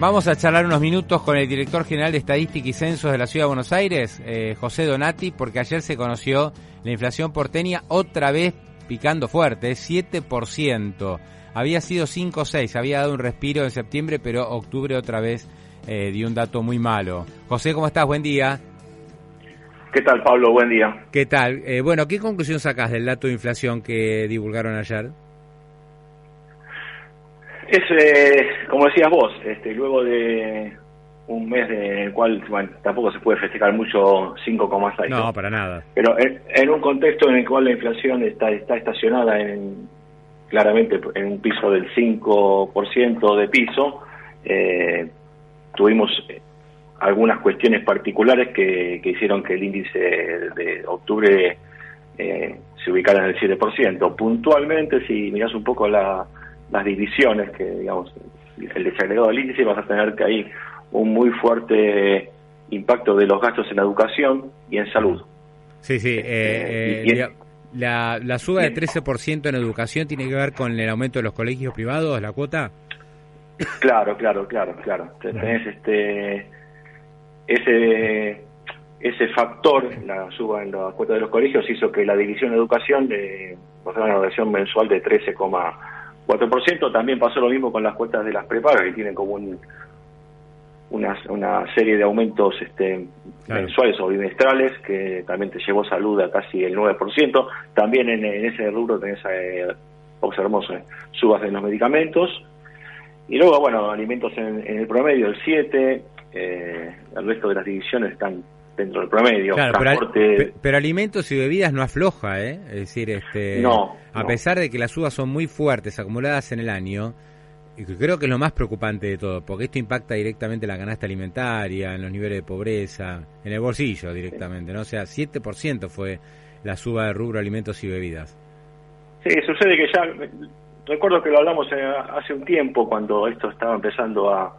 Vamos a charlar unos minutos con el director general de Estadística y Censos de la Ciudad de Buenos Aires, eh, José Donati, porque ayer se conoció la inflación porteña otra vez picando fuerte, 7%. Había sido 5 o 6, había dado un respiro en septiembre, pero octubre otra vez eh, dio un dato muy malo. José, ¿cómo estás? Buen día. ¿Qué tal, Pablo? Buen día. ¿Qué tal? Eh, bueno, ¿qué conclusión sacas del dato de inflación que divulgaron ayer? Es, eh, como decías vos, este, luego de un mes en el cual bueno, tampoco se puede festejar mucho 5,6. No, para nada. Pero en, un contexto en el cual la inflación está, está estacionada en claramente en un piso del 5% de piso, eh, tuvimos algunas cuestiones particulares que, hicieron que el índice de octubre eh, se ubicara en el 7%. Puntualmente, si miras un poco la las divisiones, que digamos, el desagregado del índice, vas a tener que hay un muy fuerte impacto de los gastos en educación y en salud. Sí, sí. Eh, eh, eh la, la suba de 13% en educación tiene que ver con el aumento de los colegios privados, la cuota. Claro, claro, claro, claro. Tenés este ese ese factor, la suba en la cuota de los colegios, hizo que la división de educación de, una educación mensual de 13, 4%. También pasó lo mismo con las cuotas de las prepagas, que tienen como una, una serie de aumentos este, mensuales o bimestrales, que también te llevó salud a casi el 9%. También en, ese rubro tenés, eh, observamos eh, subas en los medicamentos. Y luego, bueno, alimentos en, el promedio, el 7%. Eh, el resto de las divisiones están dentro del promedio. pero, alimentos y bebidas no afloja, ¿eh? Es decir, este, a pesar de que las uvas son muy fuertes, acumuladas en el año, y creo que es lo más preocupante de todo, porque esto impacta directamente en la canasta alimentaria, en los niveles de pobreza, en el bolsillo directamente, ¿no? O sea, 7% fue la suba de rubro alimentos y bebidas. Sí, sucede que ya, recuerdo que lo hablamos eh, hace un tiempo cuando esto estaba empezando a,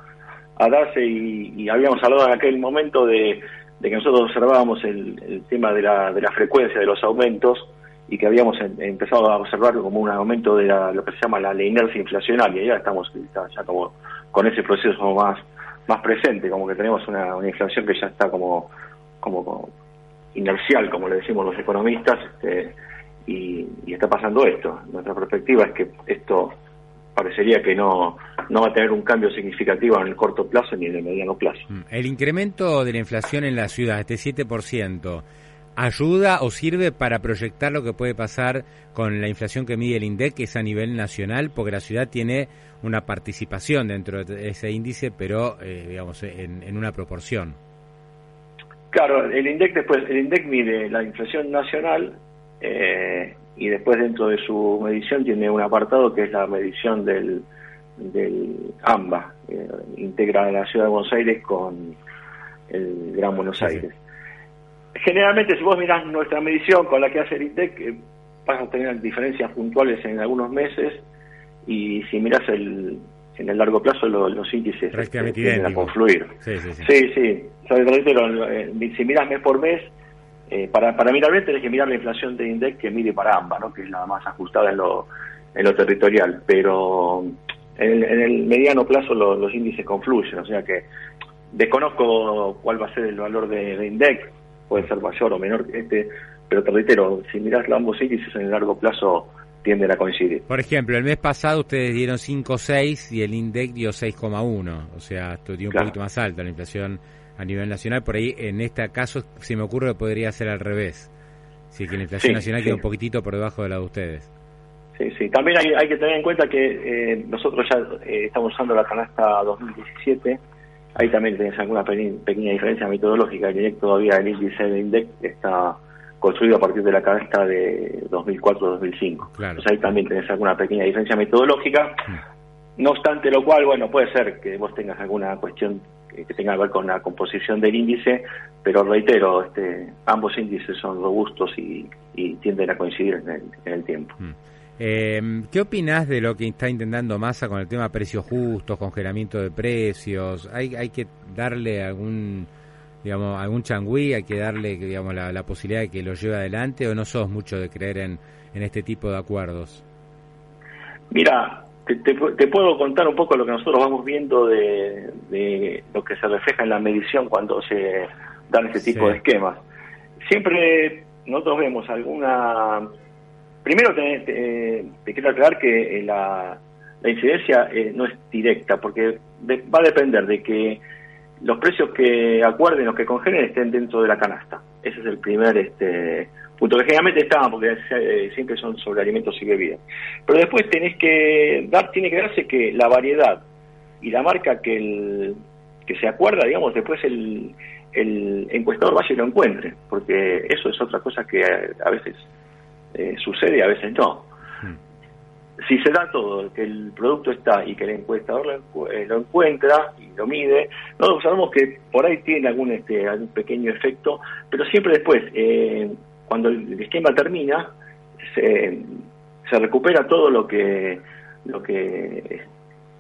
darse y habíamos hablado en aquel momento de de que nosotros observábamos el, tema de la, de la frecuencia de los aumentos y que habíamos empezado a observar como un aumento de lo que se llama la, inercia inflacionaria. Ya estamos ya como con ese proceso más más presente, como que tenemos una, inflación que ya está como, como, inercial, como le decimos los economistas, este, y, y está pasando esto. Nuestra perspectiva es que esto parecería que no, no va a tener un cambio significativo en el corto plazo ni en el mediano plazo. Mm. El incremento de la inflación en la ciudad, este 7%, ¿ayuda o sirve para proyectar lo que puede pasar con la inflación que mide el INDEC, que es a nivel nacional? Porque la ciudad tiene una participación dentro de ese índice, pero eh, digamos en, en, una proporción. Claro, el INDEC después, el INDEC mide la inflación nacional eh, y después dentro de su medición tiene un apartado que es la medición del, del AMBA, eh, integra la ciudad de Buenos Aires con el Gran Buenos Aires. Generalmente, si vos mirás nuestra medición con la que hace el INTEC, eh, vas a tener diferencias puntuales en algunos meses y si mirás el, en el largo plazo los índices este, tienden a confluir. Sí, sí, sí. sí, sí. Eh, si mirás mes por mes, eh, para, para mirar bien tenés que mirar la inflación de INDEC que mide para ambas, ¿no? que es la más ajustada en lo, en lo territorial, pero en el, mediano plazo los índices confluyen, o sea que desconozco cuál va a ser el valor de, INDEC, puede ser mayor o menor que este, pero te reitero, si mirás ambos índices en el largo plazo tienden a coincidir. Por ejemplo, el mes pasado ustedes dieron 5,6 y el INDEC dio 6,1, o sea, esto dio un poquito más alto la inflación a nivel nacional. Por ahí, en este caso, se me ocurre que podría ser al revés. Si que la inflación nacional queda un poquitito por debajo de la de ustedes. Sí, sí. También hay, hay que tener en cuenta que eh, nosotros ya eh, estamos usando la canasta 2017. Ahí también tenés alguna pequeña diferencia metodológica. El INDEC todavía el índice de INDEC está construido a partir de la canasta de 2004-2005. Claro. Entonces ahí también tenés alguna pequeña diferencia metodológica. No obstante lo cual, bueno, puede ser que vos tengas alguna cuestión que tenga que ver con la composición del índice, pero reitero, este, ambos índices son robustos y, tienden a coincidir en el, tiempo. Mm. Eh, ¿Qué opinás de lo que está intentando Massa con el tema precios justos, congelamiento de precios? ¿Hay, hay que darle algún digamos algún changüí, hay que darle digamos la, posibilidad de que lo lleve adelante o no sos mucho de creer en, en este tipo de acuerdos? Mira, te, puedo contar un poco lo que nosotros vamos viendo de, lo que se refleja en la medición cuando se dan este tipo de esquemas. Siempre nosotros vemos alguna... Primero te, quiero aclarar que eh, la, incidencia eh, no es directa, porque va a depender de que los precios que acuerden o que congelen estén dentro de la canasta. Ese es el primer este, punto que generalmente estaban porque eh, siempre son sobre alimentos y bebidas. Pero después tenés que dar, tiene que darse que la variedad y la marca que el, que se acuerda, digamos, después el, el encuestador vaya y lo encuentre, porque eso es otra cosa que a, veces eh, sucede y a veces no. Hmm. Si se da todo, que el producto está y que el encuestador lo, eh, encuentra y lo mide, nosotros sabemos que por ahí tiene algún este algún pequeño efecto, pero siempre después eh, cuando el esquema termina, se, recupera todo lo que lo que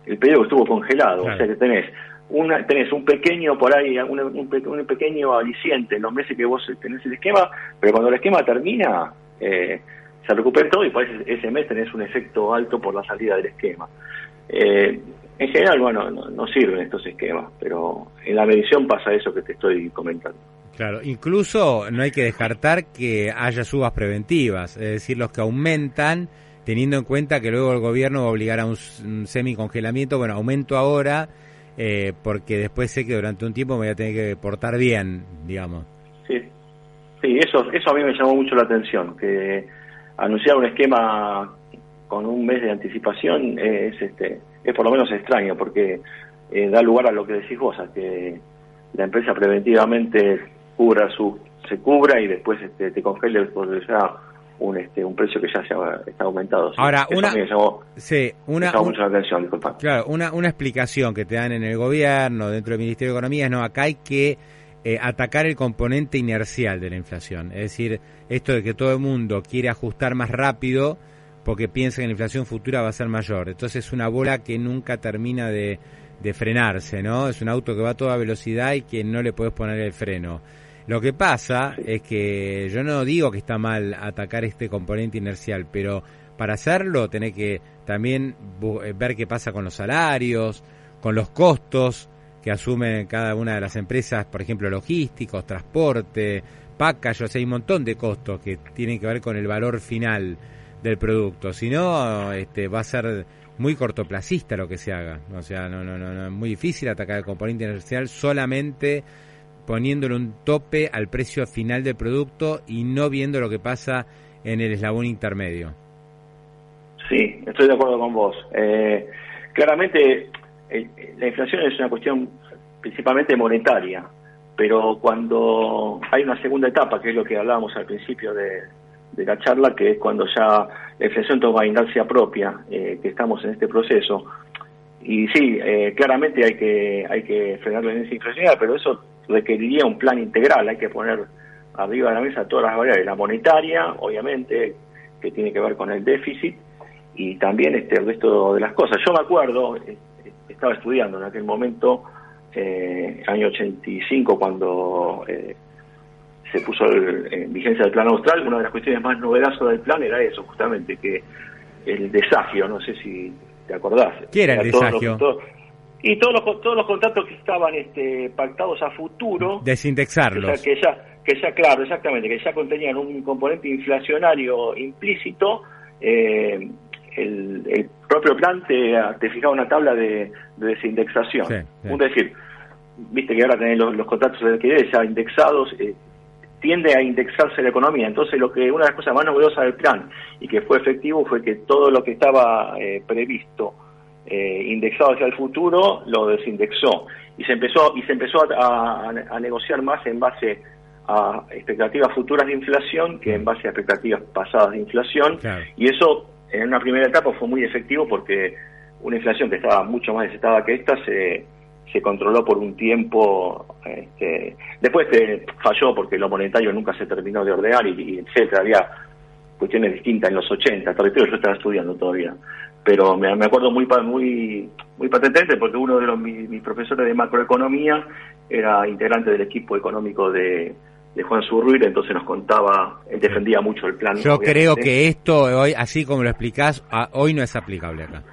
el periodo estuvo congelado, o sea que tenés una, tenés un pequeño por ahí, un, pequeño aliciente en los meses que vos tenés el esquema, pero cuando el esquema termina, eh, se recupera todo y por ese, mes tenés un efecto alto por la salida del esquema. Eh, en general, bueno, no sirven estos esquemas, pero en la medición pasa eso que te estoy comentando. Claro, incluso no hay que descartar que haya subas preventivas, es decir, los que aumentan, teniendo en cuenta que luego el gobierno va a obligar a un, semi-congelamiento, bueno, aumento ahora, eh, porque después sé que durante un tiempo me voy a tener que portar bien, digamos. Sí, eso, eso a mí me llamó mucho la atención, que anunciar un esquema con un mes de anticipación es, este, es por lo menos extraño, porque eh, da lugar a lo que decís vos, a que la empresa preventivamente cubra su se cubra y después este, te congele por ya un este un precio que ya se ha, está aumentado. Ahora, una, sí, una, mucho la atención, Claro, una, una explicación que te dan en el gobierno, dentro del Ministerio de Economía, es no, acá hay que eh, atacar el componente inercial de la inflación. Es decir, esto de que todo el mundo quiere ajustar más rápido porque piensa que la inflación futura va a ser mayor. Entonces es una bola que nunca termina de, de frenarse, ¿no? Es un auto que va a toda velocidad y que no le puedes poner el freno. Lo que pasa es que yo no digo que está mal atacar este componente inercial, pero para hacerlo tenés que también eh, ver qué pasa con los salarios, con los costos que asumen cada una de las empresas, por ejemplo, logísticos, transporte, package, o sea, hay un montón de costos que tienen que ver con el valor final del producto. Si no, este, va a ser muy cortoplacista lo que se haga. O sea, no, no, no, no es muy difícil atacar el componente inercial solamente poniéndole un tope al precio final del producto y no viendo lo que pasa en el eslabón intermedio. Sí, estoy de acuerdo con vos. Eh, claramente la inflación es una cuestión principalmente monetaria, pero cuando hay una segunda etapa, que es lo que hablábamos al principio de, la charla, que es cuando ya la inflación toma inercia propia, eh, que estamos en este proceso, y sí, eh, claramente hay que hay que frenar la inflación, pero eso requeriría un plan integral, hay que poner arriba de la mesa todas las variables, la monetaria, obviamente, que tiene que ver con el déficit, y también este, el resto de las cosas. Yo me acuerdo, eh, estaba estudiando en aquel momento, eh, año 85, cuando eh, se puso en vigencia del plan austral, una de las cuestiones más novedosas del plan era eso, justamente, que el desafío, no sé si te acordás. ¿Qué era el y todos los todos los contratos que estaban este, pactados a futuro desindexarlos que ya que ya claro exactamente que ya contenían un componente inflacionario implícito eh, el, propio plan te, fijaba una tabla de, desindexación. Es decir viste que ahora tenés los, contratos de alquiler ya indexados eh, tiende a indexarse la economía. Entonces lo que una de las cosas más novedosas del plan y que fue efectivo fue que todo lo que estaba eh, previsto eh, indexado hacia el futuro lo desindexó. Y se empezó y se empezó a, negociar más en base a expectativas futuras de inflación que en base a expectativas pasadas de inflación. Y eso en una primera etapa fue muy efectivo porque una inflación que estaba mucho más desatada que esta se, se controló por un tiempo. Este, después eh, falló porque lo monetario nunca se terminó de ordenar y, y etcétera. Había cuestiones distintas en los 80, territorio yo estaba estudiando todavía. Pero me, me acuerdo muy muy muy patente porque uno de los, mis, profesores de macroeconomía era integrante del equipo económico de, de Juan Zurruir, entonces nos contaba, él defendía mucho el plan. Yo creo que esto hoy, así como lo explicás, hoy no es aplicable acá.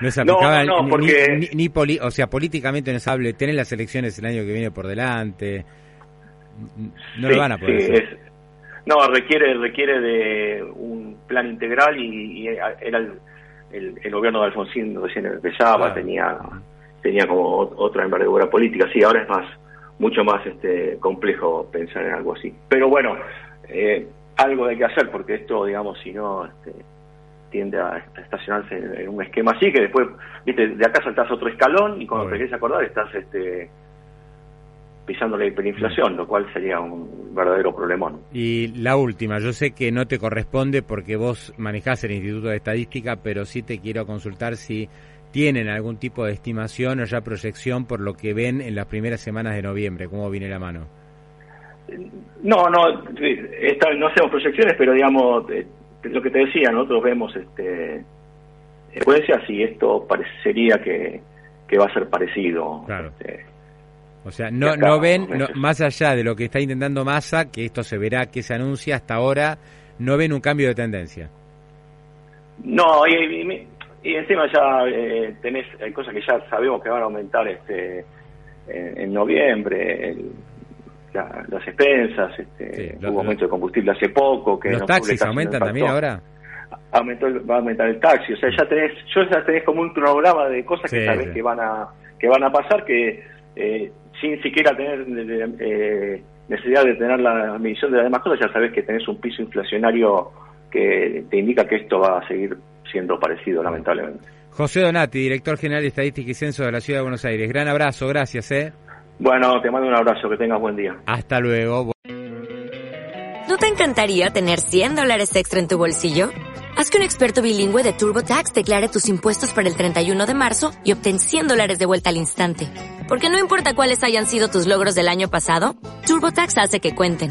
No es aplicable no, porque... ni, ni, o sea, políticamente no es aplicable. Tener las elecciones el año que viene por delante, no lo van a poder hacer. No, requiere requiere de un plan integral y, era el, el, gobierno de Alfonsín recién empezaba, tenía tenía como otra envergadura política. Sí, ahora es más mucho más este complejo pensar en algo así. Pero bueno, eh, algo hay que hacer porque esto, digamos, si no este, tiende a estacionarse en, un esquema así que después, viste, de acá saltás otro escalón y cuando te querés acordar estás este pisando la hiperinflación, lo cual sería un verdadero problemón. Y la última, yo sé que no te corresponde porque vos manejás el Instituto de Estadística, pero sí te quiero consultar si tienen algún tipo de estimación o ya proyección por lo que ven en las primeras semanas de noviembre, cómo viene la mano. No, no, no hacemos proyecciones, pero digamos, eh, lo que te decía, nosotros vemos este secuencias y esto parecería que, que va a ser parecido. Claro. Este, o sea, no, no ven, más allá de lo que está intentando Massa, que esto se verá que se anuncia hasta ahora, no ven un cambio de tendencia. No, y, encima ya eh, tenés hay cosas que ya sabemos que van a aumentar este en, noviembre, las expensas, este, hubo aumento de combustible hace poco. que ¿Los taxis aumentan también ahora? Aumentó, va a aumentar el taxi, o sea, ya tenés, yo ya tenés como un cronograma de cosas que sabés que van a que van a pasar que eh, sin siquiera tener eh, necesidad de tener la medición de las demás cosas, ya sabes que tenés un piso inflacionario que te indica que esto va a seguir siendo parecido, lamentablemente. José Donati, director general de Estadística y Censo de la Ciudad de Buenos Aires. Gran abrazo, gracias. ¿eh? Bueno, te mando un abrazo, que tengas buen día. Hasta luego. ¿No te encantaría tener 100 dólares extra en tu bolsillo? Haz que un experto bilingüe de TurboTax declare tus impuestos para el 31 de marzo y obtén 100 dólares de vuelta al instante. Porque no importa cuáles hayan sido tus logros del año pasado, TurboTax hace que cuenten.